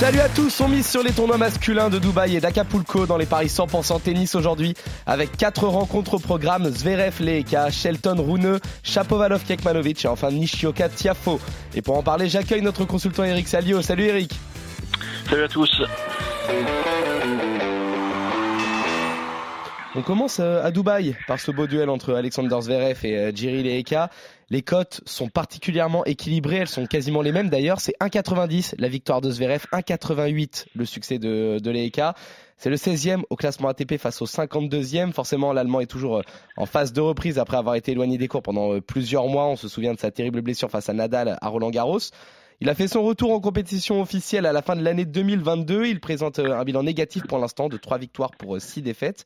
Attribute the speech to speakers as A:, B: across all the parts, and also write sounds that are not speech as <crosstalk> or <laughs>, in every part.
A: Salut à tous, on mise sur les tournois masculins de Dubaï et d'Acapulco dans les paris 100% tennis aujourd'hui avec 4 rencontres au programme Zverev, Leeka, Shelton, Rune, Chapovalov, Kekmanovic et enfin Nishioka, Tiafo. Et pour en parler, j'accueille notre consultant Eric Salio. Salut Eric.
B: Salut à tous.
A: On commence euh, à Dubaï par ce beau duel entre Alexander Zverev et euh, Jiri Leeka. Les cotes sont particulièrement équilibrées, elles sont quasiment les mêmes d'ailleurs. C'est 1,90 la victoire de Zverev, 1,88 le succès de, de. C'est le 16e au classement ATP face au 52e. Forcément, l'Allemand est toujours euh, en phase de reprise après avoir été éloigné des cours pendant plusieurs mois. On se souvient de sa terrible blessure face à Nadal à Roland Garros. Il a fait son retour en compétition officielle à la fin de l'année 2022. Il présente un bilan négatif pour l'instant de 3 victoires pour 6 défaites.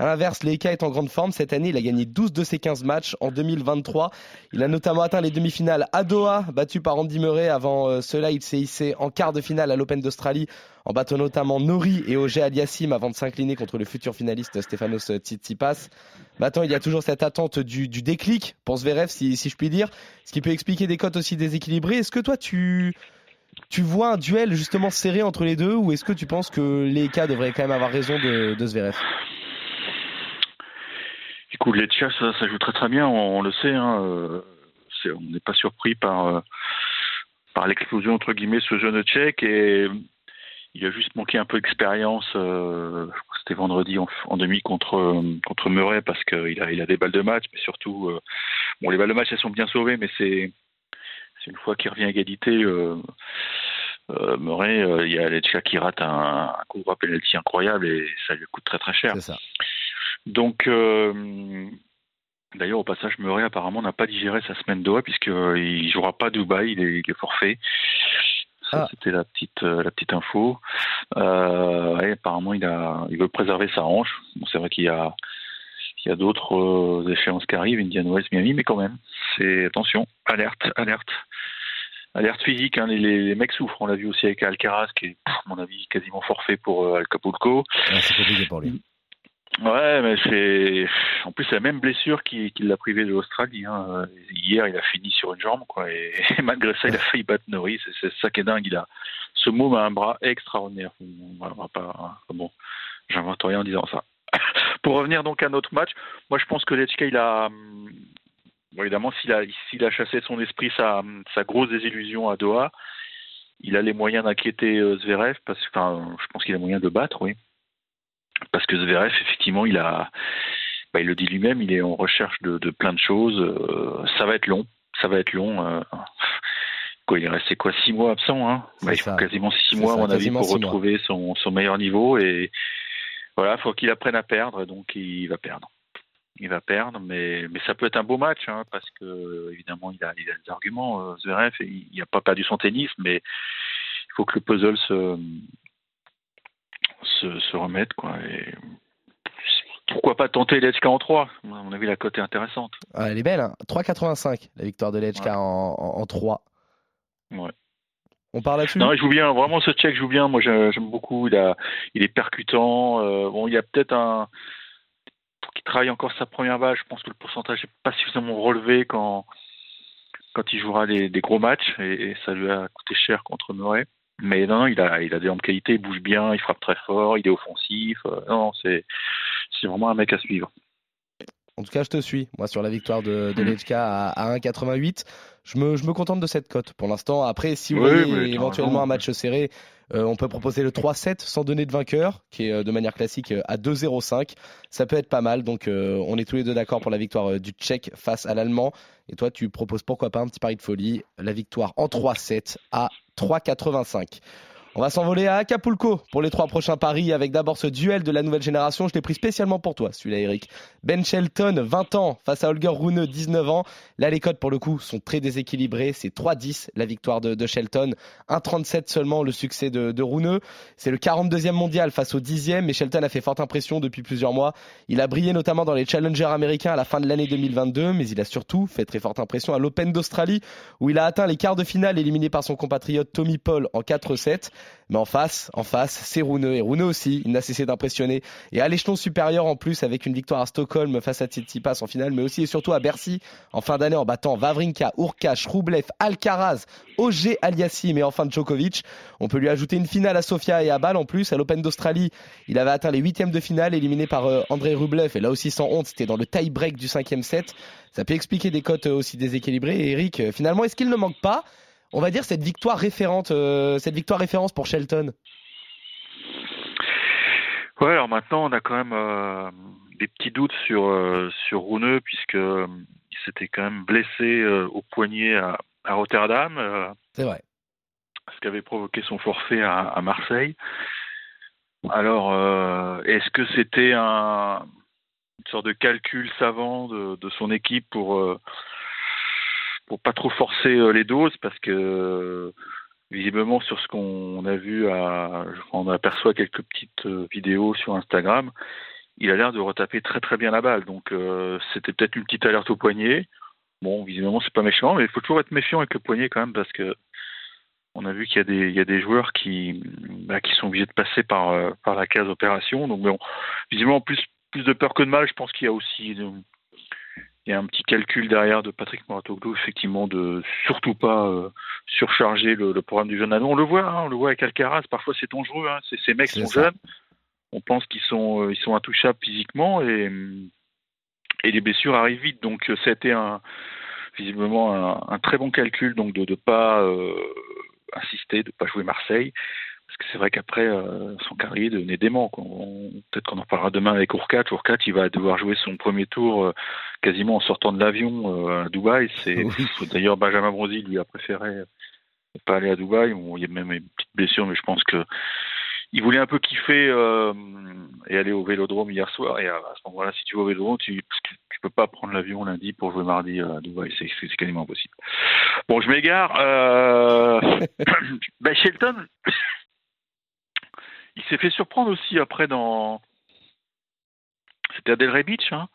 A: À l'inverse, Leika est en grande forme. Cette année, il a gagné 12 de ses 15 matchs en 2023. Il a notamment atteint les demi-finales à Doha, battu par Andy Murray. Avant euh, cela, il s'est hissé en quart de finale à l'Open d'Australie, en battant notamment Nori et Auger Aliassim avant de s'incliner contre le futur finaliste Stefanos Tsitsipas. Maintenant, il y a toujours cette attente du, déclic pour Zverev, si, si je puis dire, ce qui peut expliquer des cotes aussi déséquilibrées. Est-ce que toi, tu tu vois un duel justement serré entre les deux ou est-ce que tu penses que Leika devrait quand même avoir raison de, de
B: Écoute, les ça, ça joue très très bien, on, le sait. Hein, euh, on n'est pas surpris par, euh, par l'explosion, entre guillemets, ce jeune Tchèque. Et il a juste manqué un peu d'expérience. Euh, c'était vendredi en, demi contre, contre Murray parce qu'il a, il a des balles de match. Mais surtout, bon, les balles de match, elles sont bien sauvées, mais c'est une fois qu'il revient à égalité. Murray, il y a Leccia qui rate un, un coup penalty incroyable et ça lui coûte très très cher. Donc, euh, d'ailleurs, au passage, Murray apparemment n'a pas digéré sa semaine d'OA puisqu'il ne jouera pas Dubaï, il est, il est forfait. Ça, ah. c'était la petite, euh, la petite info. Euh, apparemment, il, a, il veut préserver sa hanche. Bon, c'est vrai qu'il y a, il y a d'autres échéances qui arrivent, Indian Wells, Miami, mais quand même, c'est attention, alerte, alerte. Alerte physique, hein, les, les, mecs souffrent. On l'a vu aussi avec Alcaraz, qui est, à mon avis, quasiment forfait pour Acapulco.
A: c'est compliqué pour lui.
B: Ouais, mais c'est en plus la même blessure qui, qui l'a privé de l'Australie. Hein. Hier, il a fini sur une jambe, quoi, et, malgré ça, il a failli battre Norris. C'est ça qui est dingue. Il a ce mot a un bras extraordinaire. On va pas. Bon, j'invente rien en disant ça. <laughs> Pour revenir donc à notre match, moi je pense que Lechka, il a bon, évidemment s'il a s'il a chassé son esprit sa sa grosse désillusion à Doha, il a les moyens d'inquiéter euh, Zverev parce que enfin, je pense qu'il a moyen de battre, oui parce que Zverev, effectivement, il a, bah, il le dit lui-même, il est en recherche de, de plein de choses. Euh, ça va être long, ça va être long. Euh, quoi, il est resté quoi, six mois absent, hein? Bah, Il faut quasiment six mois, à mon avis, pour retrouver son, son, meilleur niveau. Et voilà, il faut qu'il apprenne à perdre, donc il va perdre. Il va perdre, mais, mais ça peut être un beau match, hein, parce que évidemment, il a, il a des arguments, euh, Zverev, il n'a pas perdu son tennis, mais il faut que le puzzle se, se, se remettre. Quoi, et pourquoi pas tenter Lechka en 3 À mon avis, la cote est intéressante.
A: Ah, elle est belle, hein 3,85 la victoire de Lechka en, en, 3.
B: Ouais.
A: On parle là-dessus?
B: Non, il joue bien. Vraiment, ce Tchèque joue bien. Moi, j'aime beaucoup. Il, a, il est percutant. Euh, bon, il y a peut-être un. Pour qu'il travaille encore sa première balle, je pense que le pourcentage n'est pas suffisamment relevé quand, quand il jouera des, des gros matchs. Et, et, ça lui a coûté cher contre Murray. Mais non, il a, il a des qualité, il bouge bien, il frappe très fort, il est offensif. Euh, non, c'est, c'est vraiment un mec à suivre.
A: En tout cas, je te suis, moi, sur la victoire de, de Lechka à, 1,88. Je me, je me contente de cette cote pour l'instant. Après, si vous voulez éventuellement un match serré, euh, on peut proposer le 3-7 sans donner de vainqueur, qui est euh, de manière classique à 2,05. Ça peut être pas mal. Donc, on est tous les deux d'accord pour la victoire du Tchèque face à l'Allemand. Et toi, tu proposes pourquoi pas un petit pari de folie, la victoire en 3-7 à 3,85. On va s'envoler à Acapulco pour les trois prochains paris avec d'abord ce duel de la nouvelle génération. Je l'ai pris spécialement pour toi, celui-là, Eric. Ben Shelton, 20 ans, face à Holger Rune, 19 ans. Là, les codes, pour le coup, sont très déséquilibrés. C'est 3-10 la victoire de, Shelton. 1-37 seulement le succès de, de Rune. C'est le 42e mondial face au 10e, mais Shelton a fait forte impression depuis plusieurs mois. Il a brillé notamment dans les challengers américains à la fin de l'année 2022, mais il a surtout fait très forte impression à l'Open d'Australie, où il a atteint les quarts de finale éliminé par son compatriote Tommy Paul en 4-7. Mais en face, en face, c'est Rouneux. Et Rouneux aussi, il n'a cessé d'impressionner. Et à l'échelon supérieur en plus, avec une victoire à Stockholm face à Tsitsipas en finale, mais aussi et surtout à Bercy en fin d'année en battant Vavrinka, Urkash, Rublev, Alcaraz, Auger Aliassim et enfin Djokovic. On peut lui ajouter une finale à Sofia et à Bâle en plus. À l'Open d'Australie, il avait atteint les huitièmes de finale, éliminé par euh, André Rublev. Et là aussi, sans honte, c'était dans le tie-break du cinquième set. Ça peut expliquer des cotes aussi déséquilibrées. Et Eric, euh, finalement, est-ce qu'il ne manque pas on va dire cette victoire référente, euh, cette victoire référence pour Shelton
B: Ouais, alors maintenant on a quand même euh, des petits doutes sur euh, sur Rouneux puisque il s'était quand même blessé au poignet à, Rotterdam.
A: C'est vrai.
B: Ce qui avait provoqué son forfait à, Marseille. Alors, est-ce que c'était un, une sorte de calcul savant de, de son équipe pour pour pas trop forcer euh, les doses parce que visiblement sur ce qu'on a vu, à, on aperçoit quelques petites euh, vidéos sur Instagram, il a l'air de retaper très très bien la balle. Donc euh, c'était peut-être une petite alerte au poignet. Bon, visiblement c'est pas méchant, mais il faut toujours être méfiant avec le poignet quand même parce que on a vu qu'il y a des il y a des joueurs qui bah, qui sont obligés de passer par par la case opération. Donc bon, visiblement plus plus de peur que de mal. Je pense qu'il y a aussi il y a un petit calcul derrière de Patrick Moratoglou, effectivement, de surtout pas euh, surcharger le, programme du jeune. On le voit, hein, on le voit avec Alcaraz, parfois c'est dangereux, hein, ces mecs sont jeunes, on pense qu'ils sont, euh, ils sont intouchables physiquement et, et les blessures arrivent vite. Donc euh, un, visiblement un, très bon calcul donc de ne pas insister, de ne pas jouer Marseille. Que c'est vrai qu'après, euh, son carrière devenait dément. Peut-être qu'on en parlera demain avec Urkat. Urkat, il va devoir jouer son premier tour euh, quasiment en sortant de l'avion euh, à Dubaï. C'est <laughs> D'ailleurs, Benjamin Bronzy lui a préféré ne pas aller à Dubaï. il y a même une petite blessure, mais je pense que il voulait un peu kiffer et aller au Vélodrome hier soir. Et à, ce moment-là, si tu vas au Vélodrome, tu, tu peux pas prendre l'avion lundi pour jouer mardi à Dubaï. C'est quasiment impossible. Bon, je m'égare. <laughs> <coughs> ben Shelton, s'est fait surprendre aussi après dans. C'était à Delray Beach, hein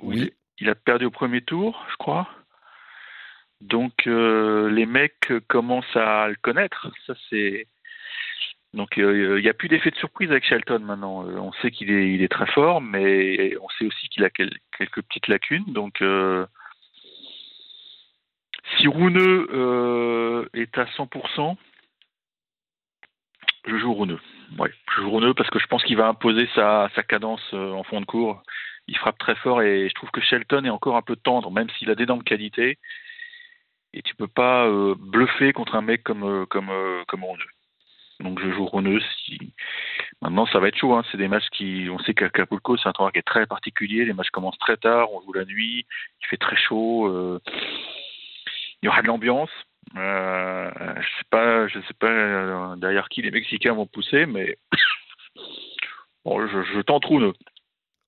A: Oui.
B: Il, a perdu au premier tour, je crois. Donc euh, les mecs commencent à le connaître. Ça c'est. Donc euh, il n'y a plus d'effet de surprise avec Shelton maintenant. Euh, on sait qu'il est, il est très fort, mais on sait aussi qu'il a quelques petites lacunes. Donc si Rouneux est à 100%, je joue Rouneux. Ouais, je joue Rouneux parce que je pense qu'il va imposer sa, cadence euh, en fond de cours. Il frappe très fort et je trouve que Shelton est encore un peu tendre, même s'il a des dents de qualité. Et tu peux pas euh, bluffer contre un mec comme euh, comme. Donc je joue Rouneux. Si... Maintenant, ça va être chaud. Hein. C'est des matchs qui, on sait qu'Acapulco, c'est un tournoi qui est très particulier. Les matchs commencent très tard. On joue la nuit. Il fait très chaud. Il y aura de l'ambiance. Euh, je sais pas, je sais pas euh, derrière qui les Mexicains vont pousser, mais <coughs> bon, je, je tente Rouneux.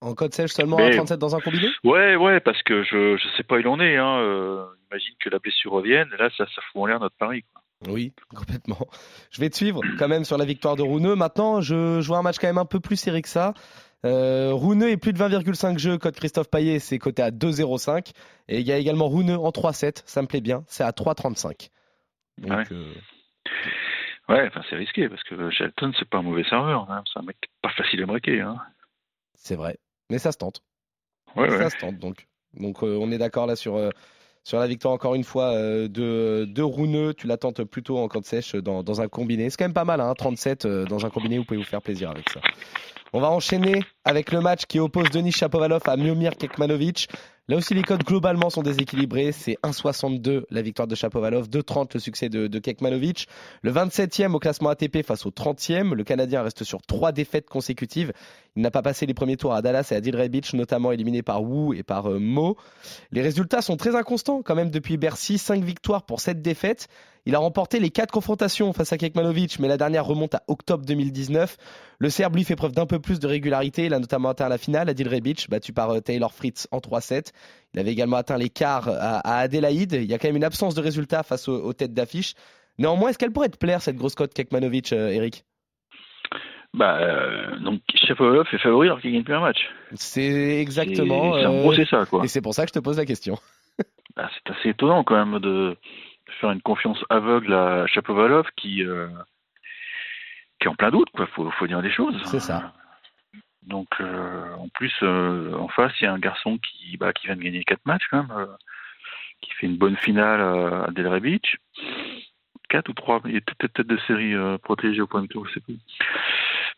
A: En code sèche seulement à 37 dans un combiné?
B: Ouais, ouais, parce que je je sais pas où il en est. Hein. Euh, imagine que la blessure revienne, là ça, ça fout en l'air notre pari.
A: Oui, complètement. Je vais te suivre quand même sur la victoire de Rouneux. Maintenant, je, joue un match quand même un peu plus serré que ça. Euh, Rouneux est plus de 20,5 jeux, code Christophe Payet, c'est coté à 2,05. Et il y a également Rouneux en 3,7, ça me plaît bien, c'est à 3,35.
B: Ouais, euh... ouais c'est risqué parce que Shelton, c'est pas un mauvais serveur, hein. c'est un mec pas facile à braquer. Hein.
A: C'est vrai, mais ça se tente.
B: Ouais,
A: ça se tente donc. Donc euh, on est d'accord là sur, euh, sur la victoire encore une fois de, de Rouneux. Tu l'attends plutôt en code sèche dans, dans un combiné. C'est quand même pas mal, hein, 37 dans un combiné, vous pouvez vous faire plaisir avec ça. On va enchaîner avec le match qui oppose Denis Chapovalov à Miomir Kekmanovic. Là aussi, les codes globalement sont déséquilibrés. C'est 1,62 la victoire de Chapovalov, 2,30 le succès de, de, Kekmanovic. Le 27e au classement ATP face au 30e. Le Canadien reste sur trois défaites consécutives. Il n'a pas passé les premiers tours à Dallas et à Delray Beach, notamment éliminé par Wu et par euh, Mo. Les résultats sont très inconstants quand même depuis Bercy. 5 victoires pour 7 défaites. Il a remporté les 4 confrontations face à Kekmanovic, mais la dernière remonte à octobre 2019. Le Serbe lui fait preuve d'un peu plus de régularité. Il a notamment atteint la finale à Beach, battu par euh, Taylor Fritz en 3-7. Il avait également atteint les quarts à, à Adélaïde. Il y a quand même une absence de résultats face aux, aux têtes d'affiche. Néanmoins, est-ce qu'elle pourrait te plaire cette grosse cote Kekmanovic, euh, Eric?
B: Bah, euh, donc Shapovalov est favori alors qu'il gagne plus un match.
A: C'est exactement. Euh,
B: c'est ça, quoi.
A: et c'est pour ça que je te pose la question.
B: Bah, c'est assez étonnant quand même de faire une confiance aveugle à Shapovalov qui, euh, qui est en plein doute, quoi. Faut, faut dire des choses.
A: C'est ça.
B: Donc, euh, en plus, euh, en face, il y a un garçon qui, bah, qui vient de gagner quatre matchs quand même, qui fait une bonne finale à Delray Beach. Quatre ou trois, il y a peut-être tête de série protégée au point de tour, je sais plus.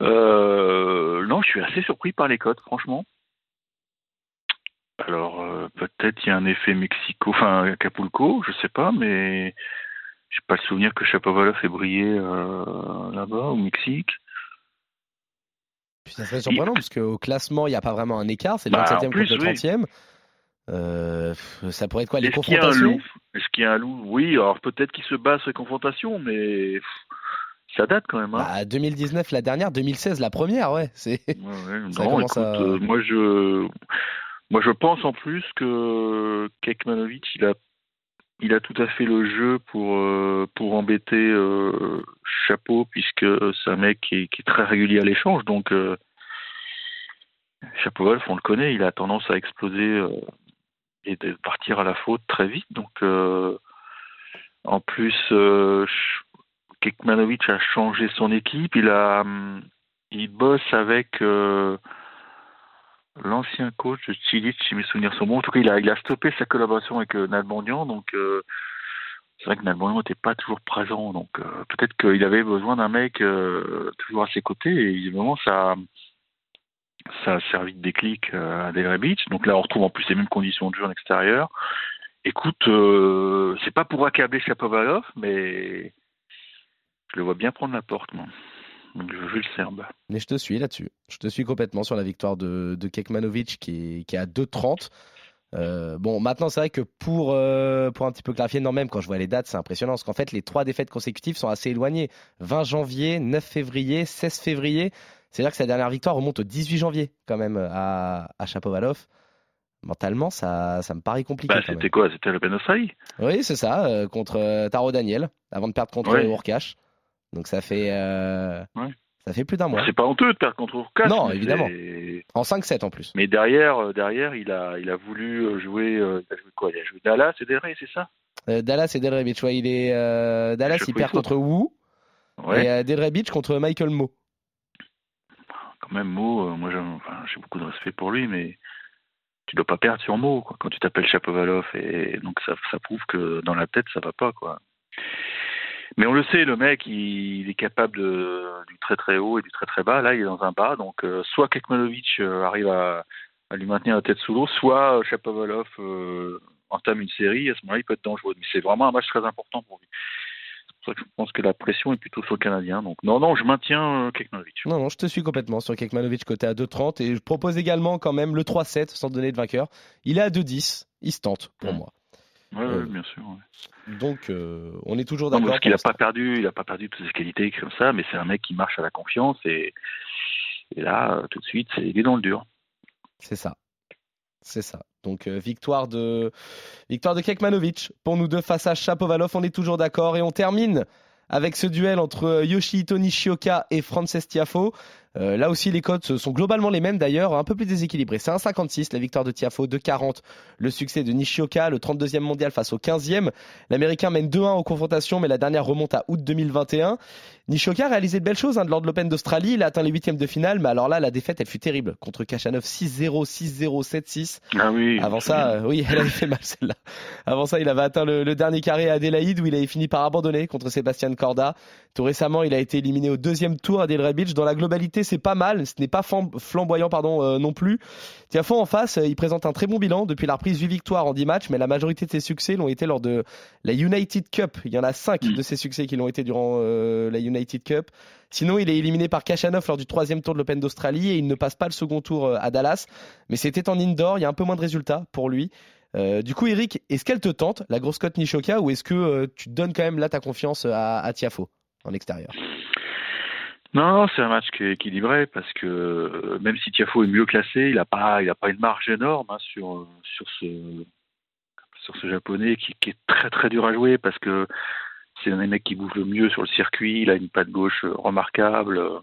B: Non, je suis assez surpris par les cotes, franchement. Alors, euh, peut-être il y a un effet Mexico, enfin Acapulco, je sais pas, mais j'ai pas le souvenir que Chapovalov ait brillé euh, là-bas, au Mexique.
A: Puis ça serait surprenant, parce qu'au classement, il n'y a pas vraiment un écart. C'est le
B: Bah,
A: 27e
B: en plus,
A: contre le
B: oui.
A: 30e. Euh, ça pourrait être quoi Les
B: Est-ce
A: confrontations?
B: Est-ce qu'il y a un loup? Oui, alors peut-être qu'il se bat sur les confrontations, mais ça date quand même. Hein.
A: Bah, 2019 la dernière, 2016 la première, ouais. C'est
B: Ouais, ouais, <laughs> non, écoute,
A: à-
B: euh, moi je, moi je pense en plus que Kekmanovic, il a, il a tout à fait le jeu pour euh, pour embêter euh, Chapeau puisque c'est un mec qui est, très régulier à l'échange, donc euh, Chapeau-Wolf, on le connaît, il a tendance à exploser euh, et de partir à la faute très vite, donc euh, en plus Kekmanovic a changé son équipe, il a hum, il bosse avec l'ancien coach de Chilich, si mes souvenirs sont bons. En tout cas, il a, stoppé sa collaboration avec euh, Nalbandian. Donc, euh, c'est vrai que Nalbandian n'était pas toujours présent. Donc, euh, peut-être qu'il avait besoin d'un mec euh, toujours à ses côtés. Et évidemment, ça, ça a servi de déclic à Delray Beach. Donc là, on retrouve en plus les mêmes conditions de jeu en extérieur. Écoute, c'est pas pour accabler Chapovalov, mais je le vois bien prendre la porte, moi. Donc, je veux le Serbe.
A: Mais je te suis là-dessus. Je te suis complètement sur la victoire de, de Kekmanovic qui est, qui est à 2,30. Euh, bon, maintenant, c'est vrai que pour, euh, pour un petit peu clarifier, non, même quand je vois les dates, c'est impressionnant. Parce qu'en fait, les trois défaites consécutives sont assez éloignées. 20 janvier, 9 février, 16 février. C'est-à-dire que sa dernière victoire remonte au 18 janvier, quand même, à, à Chapovalov. Mentalement, ça, ça me paraît compliqué.
B: Bah, c'était quoi? C'était le Penosai
A: Oui, c'est ça, euh, contre Taro Daniel, avant de perdre contre
B: Ouais.
A: Urkash. Donc ça fait, euh,
B: Ouais.
A: ça fait plus d'un mois.
B: C'est pas honteux de perdre contre Urkas.
A: Non, évidemment. En 5-7 en plus.
B: Mais derrière, euh, derrière, il a, il a voulu euh, jouer. euh, il a joué quoi? Il a joué Dallas et Delray, c'est ça?
A: Euh, Dallas et Delray Beach, ouais, il est Dallas, il perd contre Wu
B: Ouais.
A: et Delray Beach contre Michael Mo.
B: Quand même, Mo, euh, moi, j'ai enfin, beaucoup de respect pour lui, mais tu dois pas perdre sur Mo quoi, quand tu t'appelles Chapovalov. Et donc ça, ça prouve que dans la tête, ça va pas, quoi. Mais on le sait, le mec, il, il est capable de, du très très haut et du très très bas. Là, il est dans un bas, donc euh, soit Kekmanovic euh, arrive à, à lui maintenir la tête sous l'eau, soit Shapovalov euh, entame une série. À ce moment-là, il peut être dangereux. Mais c'est vraiment un match très important pour lui. C'est pour ça que je pense que la pression est plutôt sur le Canadien. Donc non, non, je maintiens Kekmanovic.
A: Non, non, je te suis complètement sur Kekmanovic côté à 2,30 et je propose également quand même le 3-7 sans donner de vainqueur. Il est à 2,10, il se tente pour
B: Mm.
A: moi.
B: Ouais,
A: Euh,
B: bien sûr. ouais.
A: Donc euh, on est toujours d'accord.
B: parce qu'il n'a pas perdu, il a pas perdu toutes ses qualités comme ça, mais c'est un mec qui marche à la confiance et, et là, euh, tout de suite, c'est il est dans le dur.
A: C'est ça. C'est ça. Donc euh, victoire de victoire de Kekmanovic pour nous deux face à Chapovalov, on est toujours d'accord et on termine avec ce duel entre Yoshihito Nishioka et Frances Tiafo. Euh, là aussi les cotes sont globalement les mêmes d'ailleurs, un peu plus déséquilibrées. C'est 1,56 la victoire de Tiafo, 2,40 le succès de Nishioka, le 32e mondial face au 15e. L'américain mène 2-1 aux confrontations mais la dernière remonte à août 2021. Nishioka a réalisé de belles choses hein, de lors de l'Open d'Australie, il a atteint les huitièmes de finale mais alors là la défaite elle fut terrible contre Kachanov 6-0, 6-0, 7-6.
B: Ah oui.
A: Avant ça, euh, oui, elle avait fait mal celle-là. Avant ça, il avait atteint le, le dernier carré à Adélaïde où il avait fini par abandonner contre Sébastien Corda. Tout récemment, il a été éliminé au deuxième tour à Delray Beach. Dans la globalité, c'est pas mal. Ce n'est pas flamboyant pardon, euh, non plus. Tiafo en face, il présente un très bon bilan depuis la reprise 8 victoires en 10 matchs, mais la majorité de ses succès l'ont été lors de la United Cup. Il y en a 5 mm. de ses succès qui l'ont été durant la United Cup. Sinon, il est éliminé par Kachanov lors du troisième tour de l'Open d'Australie et il ne passe pas le second tour à Dallas. Mais c'était en indoor, il y a un peu moins de résultats pour lui. Euh, du coup, Eric, est-ce qu'elle te tente, la grosse cote Nishoka, ou est-ce que euh, tu donnes quand même là ta confiance à, Tiafo en extérieur?
B: Non, c'est un match qui est équilibré parce que euh, même si Tiafo est mieux classé, il n'a pas, il a pas une marge énorme hein, sur sur ce sur ce japonais qui, est très très dur à jouer parce que c'est un des mecs qui bouge le mieux sur le circuit. Il a une patte gauche remarquable.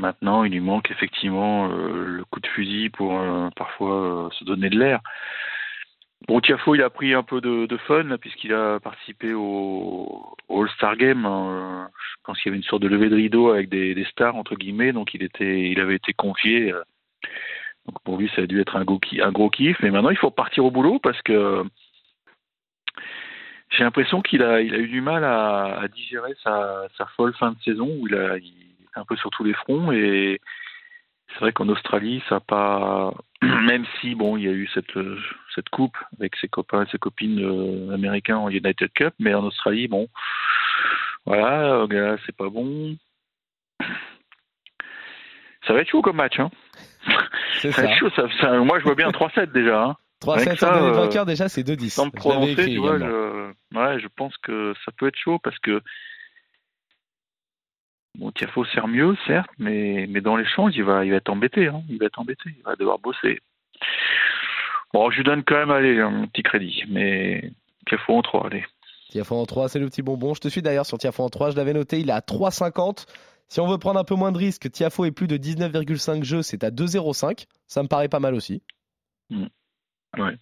B: Maintenant, il lui manque effectivement euh, le coup de fusil pour euh, parfois euh, se donner de l'air. Bon, Tiafo, il a pris un peu de, fun puisqu'il a participé au, All-Star Game. Hein. je pense qu'il y avait une sorte de levée de rideau avec des, stars entre guillemets, donc il était, il avait été confié. donc pour lui, ça a dû être un gros, kiff. Mais maintenant, il faut partir au boulot parce que j'ai l'impression qu'il a, il a eu du mal à, digérer sa, folle fin de saison où il a, un peu sur tous les fronts et c'est vrai qu'en Australie, ça n'a pas, <clears throat> même si bon, il y a eu cette cette coupe avec ses copains et ses copines euh, américains en United Cup, mais en Australie, bon, voilà, euh, c'est pas bon. Ça va être chaud comme match, hein. ça, va être chaud. Ça, moi, je vois bien 3-7 déjà. Hein.
A: 3-7 sans donner de euh, vainqueur, déjà, c'est 2-10.
B: Sans me prononcer, tu vois, je, ouais, je pense que ça peut être chaud parce que Bon, Tiafo sert mieux, certes, mais, mais dans l'échange, il va, il va être embêté. Hein. Il va être embêté. Il va devoir bosser. Bon, je lui donne quand même allez, un petit crédit, mais Tiafo en 3, allez.
A: Tiafo en 3, c'est le petit bonbon. Je te suis d'ailleurs sur Tiafo en 3, je l'avais noté, il est à 3,50. Si on veut prendre un peu moins de risques, Tiafo est plus de 19,5 jeux, c'est à 2,05. Ça me paraît pas mal aussi.
B: Hmm. Ouais.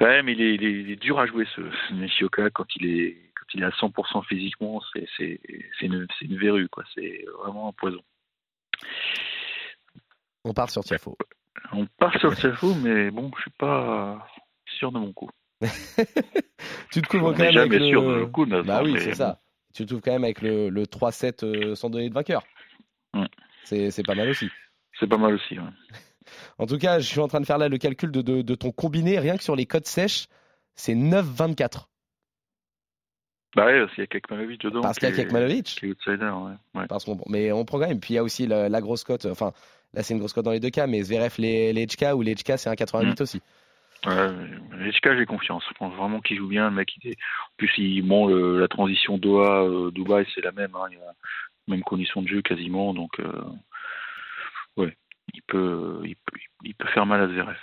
B: Ouais, mais il est, il est, dur à jouer ce, ce Nishioka quand il est il est à 100% physiquement, c'est une, une verrue, quoi. C'est vraiment un poison.
A: On part sur Tiafo.
B: On part sur Tiafo, mais bon, je suis pas sûr de mon coup. <laughs>
A: tu te couvres quand même avec le... sûr de mon coup, bah oui, c'est ça. Tu te couvres quand même avec le, le 3-7 euh, sans donner de vainqueur. C'est pas mal aussi.
B: C'est pas mal aussi, <laughs>
A: En tout cas, je suis en train de faire là le calcul de, de, de ton combiné. Rien que sur les codes sèches, c'est 9-24.
B: Bah ouais, parce qu'il y a Kekmanovic dedans.
A: Parce qu'il y a Kekmanovic.
B: Qui est outsider, ouais.
A: Parce qu'on, mais on même. Puis il y a aussi la, grosse cote. Enfin, là c'est une grosse cote dans les deux cas, mais Zverev, les, les HK ou les HK, c'est un 88 mm. aussi.
B: Ouais, les HK, j'ai confiance. Je pense vraiment qu'il joue bien. Le mec, il est... En plus, il, bon, la transition Doha, euh, c'est la même. Hein. Il a même condition de jeu quasiment. Donc, euh, ouais, il peut, il peut, il peut faire mal à Zverev,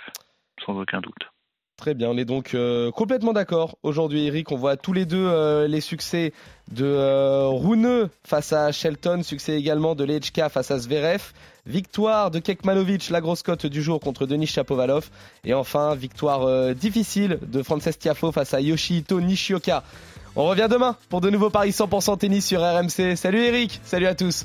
B: sans aucun doute.
A: Très bien, on est donc euh, complètement d'accord aujourd'hui, Eric. On voit tous les deux euh, les succès de euh, face à Shelton, succès également de Lechka face à Zverev, victoire de Kekmanovic, la grosse cote du jour contre Denis Chapovalov, et enfin victoire euh, difficile de Frances Tiafo face à Yoshihito Nishioka. On revient demain pour de nouveaux paris 100% tennis sur RMC. Salut Eric, salut à tous.